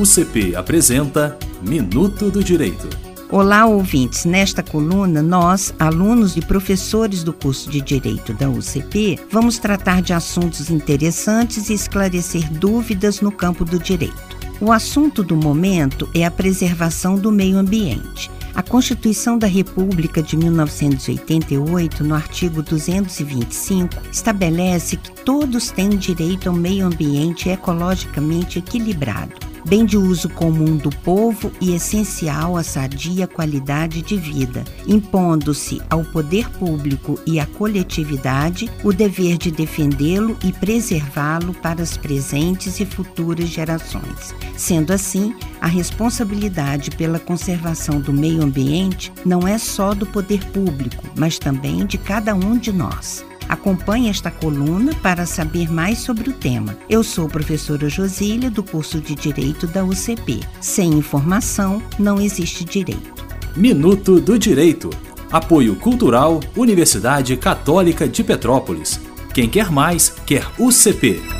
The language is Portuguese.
UCP apresenta Minuto do Direito. Olá, ouvintes. Nesta coluna, nós, alunos e professores do curso de Direito da UCP, vamos tratar de assuntos interessantes e esclarecer dúvidas no campo do direito. O assunto do momento é a preservação do meio ambiente. A Constituição da República de 1988, no artigo 225, estabelece que todos têm direito ao meio ambiente ecologicamente equilibrado bem de uso comum do povo e essencial à sadia qualidade de vida, impondo-se ao poder público e à coletividade o dever de defendê-lo e preservá-lo para as presentes e futuras gerações. Sendo assim, a responsabilidade pela conservação do meio ambiente não é só do poder público, mas também de cada um de nós. Acompanhe esta coluna para saber mais sobre o tema. Eu sou professora Josília, do curso de Direito da UCP. Sem informação, não existe direito. Minuto do Direito. Apoio Cultural Universidade Católica de Petrópolis. Quem quer mais, quer UCP.